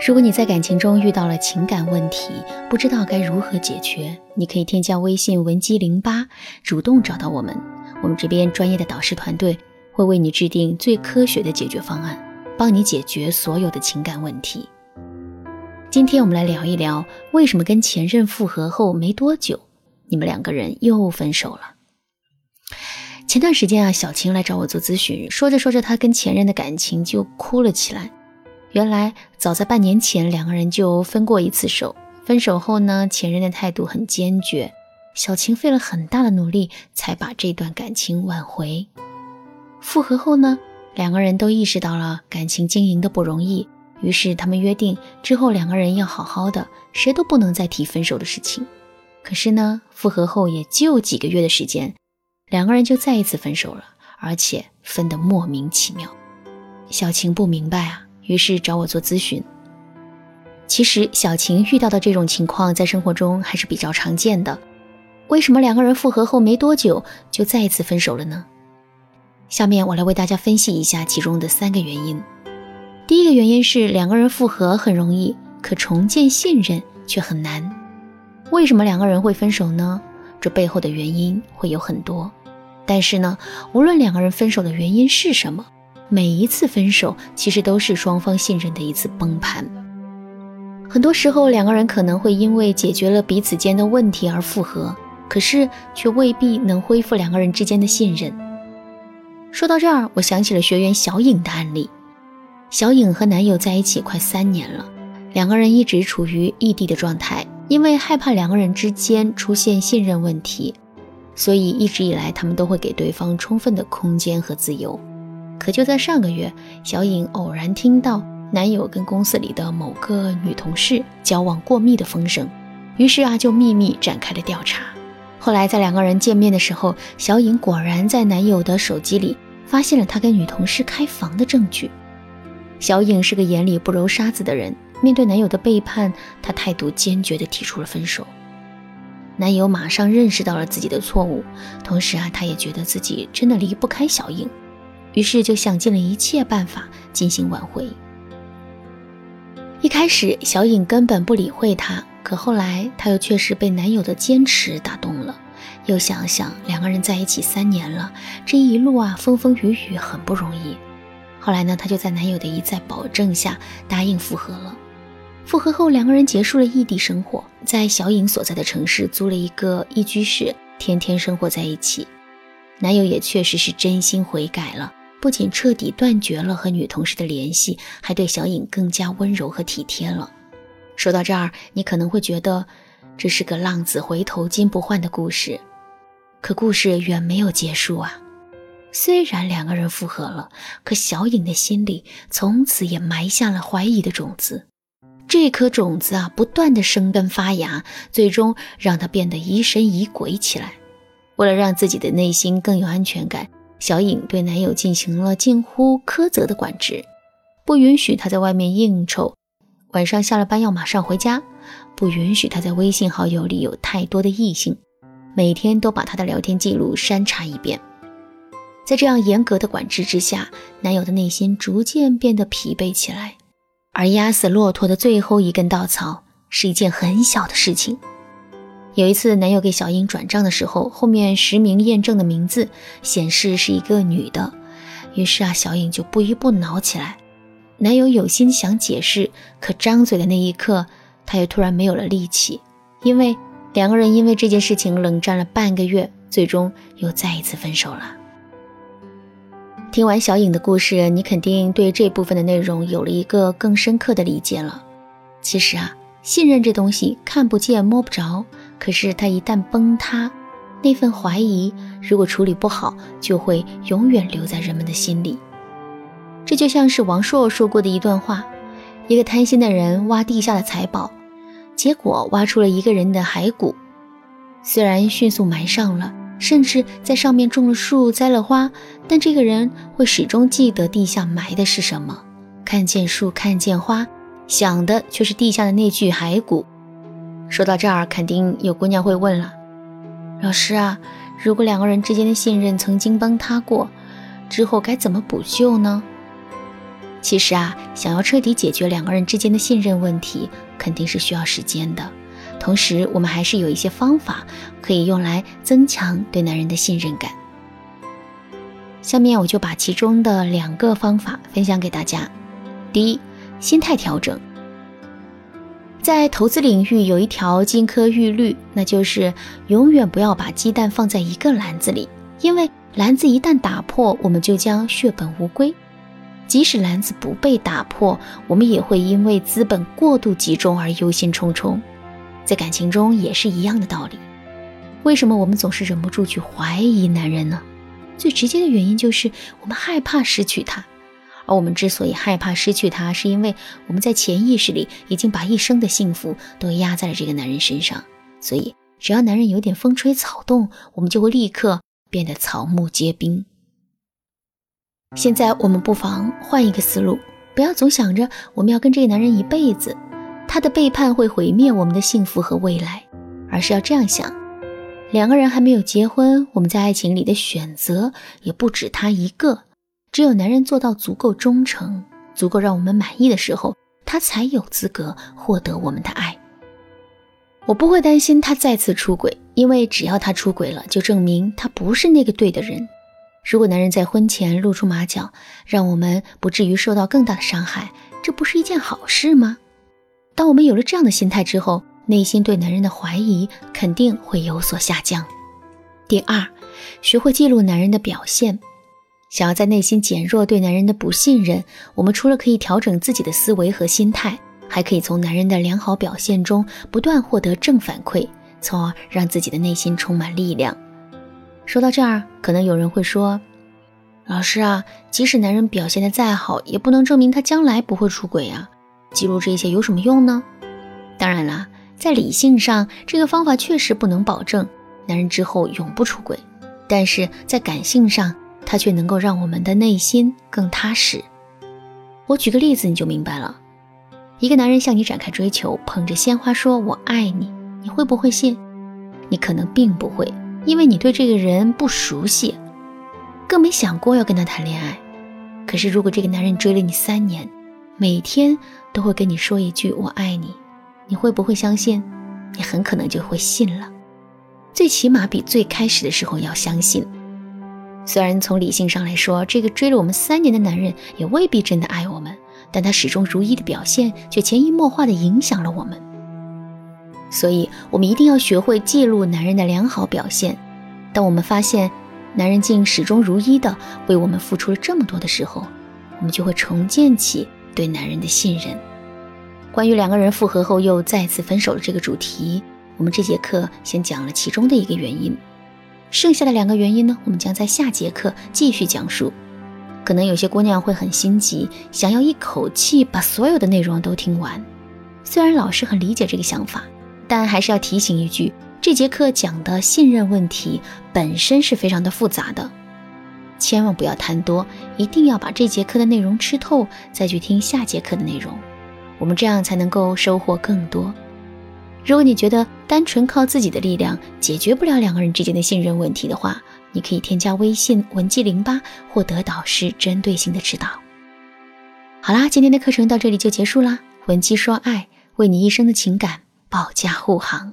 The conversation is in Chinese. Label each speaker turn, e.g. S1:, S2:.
S1: 如果你在感情中遇到了情感问题，不知道该如何解决，你可以添加微信文姬零八，主动找到我们，我们这边专业的导师团队会为你制定最科学的解决方案，帮你解决所有的情感问题。今天我们来聊一聊，为什么跟前任复合后没多久，你们两个人又分手了？前段时间啊，小晴来找我做咨询，说着说着，她跟前任的感情就哭了起来。原来早在半年前，两个人就分过一次手。分手后呢，前任的态度很坚决，小晴费了很大的努力才把这段感情挽回。复合后呢，两个人都意识到了感情经营的不容易，于是他们约定之后两个人要好好的，谁都不能再提分手的事情。可是呢，复合后也就几个月的时间，两个人就再一次分手了，而且分得莫名其妙。小晴不明白啊。于是找我做咨询。其实小晴遇到的这种情况在生活中还是比较常见的。为什么两个人复合后没多久就再一次分手了呢？下面我来为大家分析一下其中的三个原因。第一个原因是两个人复合很容易，可重建信任却很难。为什么两个人会分手呢？这背后的原因会有很多。但是呢，无论两个人分手的原因是什么。每一次分手，其实都是双方信任的一次崩盘。很多时候，两个人可能会因为解决了彼此间的问题而复合，可是却未必能恢复两个人之间的信任。说到这儿，我想起了学员小颖的案例。小颖和男友在一起快三年了，两个人一直处于异地的状态，因为害怕两个人之间出现信任问题，所以一直以来他们都会给对方充分的空间和自由。可就在上个月，小颖偶然听到男友跟公司里的某个女同事交往过密的风声，于是啊就秘密展开了调查。后来在两个人见面的时候，小颖果然在男友的手机里发现了他跟女同事开房的证据。小颖是个眼里不揉沙子的人，面对男友的背叛，她态度坚决地提出了分手。男友马上认识到了自己的错误，同时啊，他也觉得自己真的离不开小颖。于是就想尽了一切办法进行挽回。一开始，小颖根本不理会他，可后来，她又确实被男友的坚持打动了。又想想两个人在一起三年了，这一路啊风风雨雨很不容易。后来呢，她就在男友的一再保证下答应复合了。复合后，两个人结束了异地生活，在小颖所在的城市租了一个一居室，天天生活在一起。男友也确实是真心悔改了。不仅彻底断绝了和女同事的联系，还对小颖更加温柔和体贴了。说到这儿，你可能会觉得这是个浪子回头金不换的故事，可故事远没有结束啊！虽然两个人复合了，可小颖的心里从此也埋下了怀疑的种子。这颗种子啊，不断的生根发芽，最终让她变得疑神疑鬼起来。为了让自己的内心更有安全感。小颖对男友进行了近乎苛责的管制，不允许他在外面应酬，晚上下了班要马上回家，不允许他在微信好友里有太多的异性，每天都把他的聊天记录删查一遍。在这样严格的管制之下，男友的内心逐渐变得疲惫起来，而压死骆驼的最后一根稻草是一件很小的事情。有一次，男友给小颖转账的时候，后面实名验证的名字显示是一个女的，于是啊，小颖就不依不挠起来。男友有心想解释，可张嘴的那一刻，他又突然没有了力气，因为两个人因为这件事情冷战了半个月，最终又再一次分手了。听完小颖的故事，你肯定对这部分的内容有了一个更深刻的理解了。其实啊，信任这东西看不见摸不着。可是他一旦崩塌，那份怀疑如果处理不好，就会永远留在人们的心里。这就像是王朔说过的一段话：一个贪心的人挖地下的财宝，结果挖出了一个人的骸骨。虽然迅速埋上了，甚至在上面种了树、栽了花，但这个人会始终记得地下埋的是什么。看见树，看见花，想的却是地下的那具骸骨。说到这儿，肯定有姑娘会问了：“老师啊，如果两个人之间的信任曾经崩塌过，之后该怎么补救呢？”其实啊，想要彻底解决两个人之间的信任问题，肯定是需要时间的。同时，我们还是有一些方法可以用来增强对男人的信任感。下面我就把其中的两个方法分享给大家。第一，心态调整。在投资领域有一条金科玉律，那就是永远不要把鸡蛋放在一个篮子里，因为篮子一旦打破，我们就将血本无归。即使篮子不被打破，我们也会因为资本过度集中而忧心忡忡。在感情中也是一样的道理。为什么我们总是忍不住去怀疑男人呢？最直接的原因就是我们害怕失去他。而我们之所以害怕失去他，是因为我们在潜意识里已经把一生的幸福都压在了这个男人身上。所以，只要男人有点风吹草动，我们就会立刻变得草木皆兵。现在，我们不妨换一个思路，不要总想着我们要跟这个男人一辈子，他的背叛会毁灭我们的幸福和未来，而是要这样想：两个人还没有结婚，我们在爱情里的选择也不止他一个。只有男人做到足够忠诚、足够让我们满意的时候，他才有资格获得我们的爱。我不会担心他再次出轨，因为只要他出轨了，就证明他不是那个对的人。如果男人在婚前露出马脚，让我们不至于受到更大的伤害，这不是一件好事吗？当我们有了这样的心态之后，内心对男人的怀疑肯定会有所下降。第二，学会记录男人的表现。想要在内心减弱对男人的不信任，我们除了可以调整自己的思维和心态，还可以从男人的良好表现中不断获得正反馈，从而让自己的内心充满力量。说到这儿，可能有人会说：“老师啊，即使男人表现的再好，也不能证明他将来不会出轨啊！记录这些有什么用呢？”当然啦，在理性上，这个方法确实不能保证男人之后永不出轨，但是在感性上，他却能够让我们的内心更踏实。我举个例子，你就明白了。一个男人向你展开追求，捧着鲜花说“我爱你”，你会不会信？你可能并不会，因为你对这个人不熟悉，更没想过要跟他谈恋爱。可是，如果这个男人追了你三年，每天都会跟你说一句“我爱你”，你会不会相信？你很可能就会信了。最起码比最开始的时候要相信。虽然从理性上来说，这个追了我们三年的男人也未必真的爱我们，但他始终如一的表现却潜移默化的影响了我们。所以，我们一定要学会记录男人的良好表现。当我们发现男人竟始终如一的为我们付出了这么多的时候，我们就会重建起对男人的信任。关于两个人复合后又再次分手的这个主题，我们这节课先讲了其中的一个原因。剩下的两个原因呢，我们将在下节课继续讲述。可能有些姑娘会很心急，想要一口气把所有的内容都听完。虽然老师很理解这个想法，但还是要提醒一句：这节课讲的信任问题本身是非常的复杂的，千万不要贪多，一定要把这节课的内容吃透，再去听下节课的内容。我们这样才能够收获更多。如果你觉得单纯靠自己的力量解决不了两个人之间的信任问题的话，你可以添加微信文姬零八，获得导师针对性的指导。好啦，今天的课程到这里就结束啦。文姬说爱，为你一生的情感保驾护航。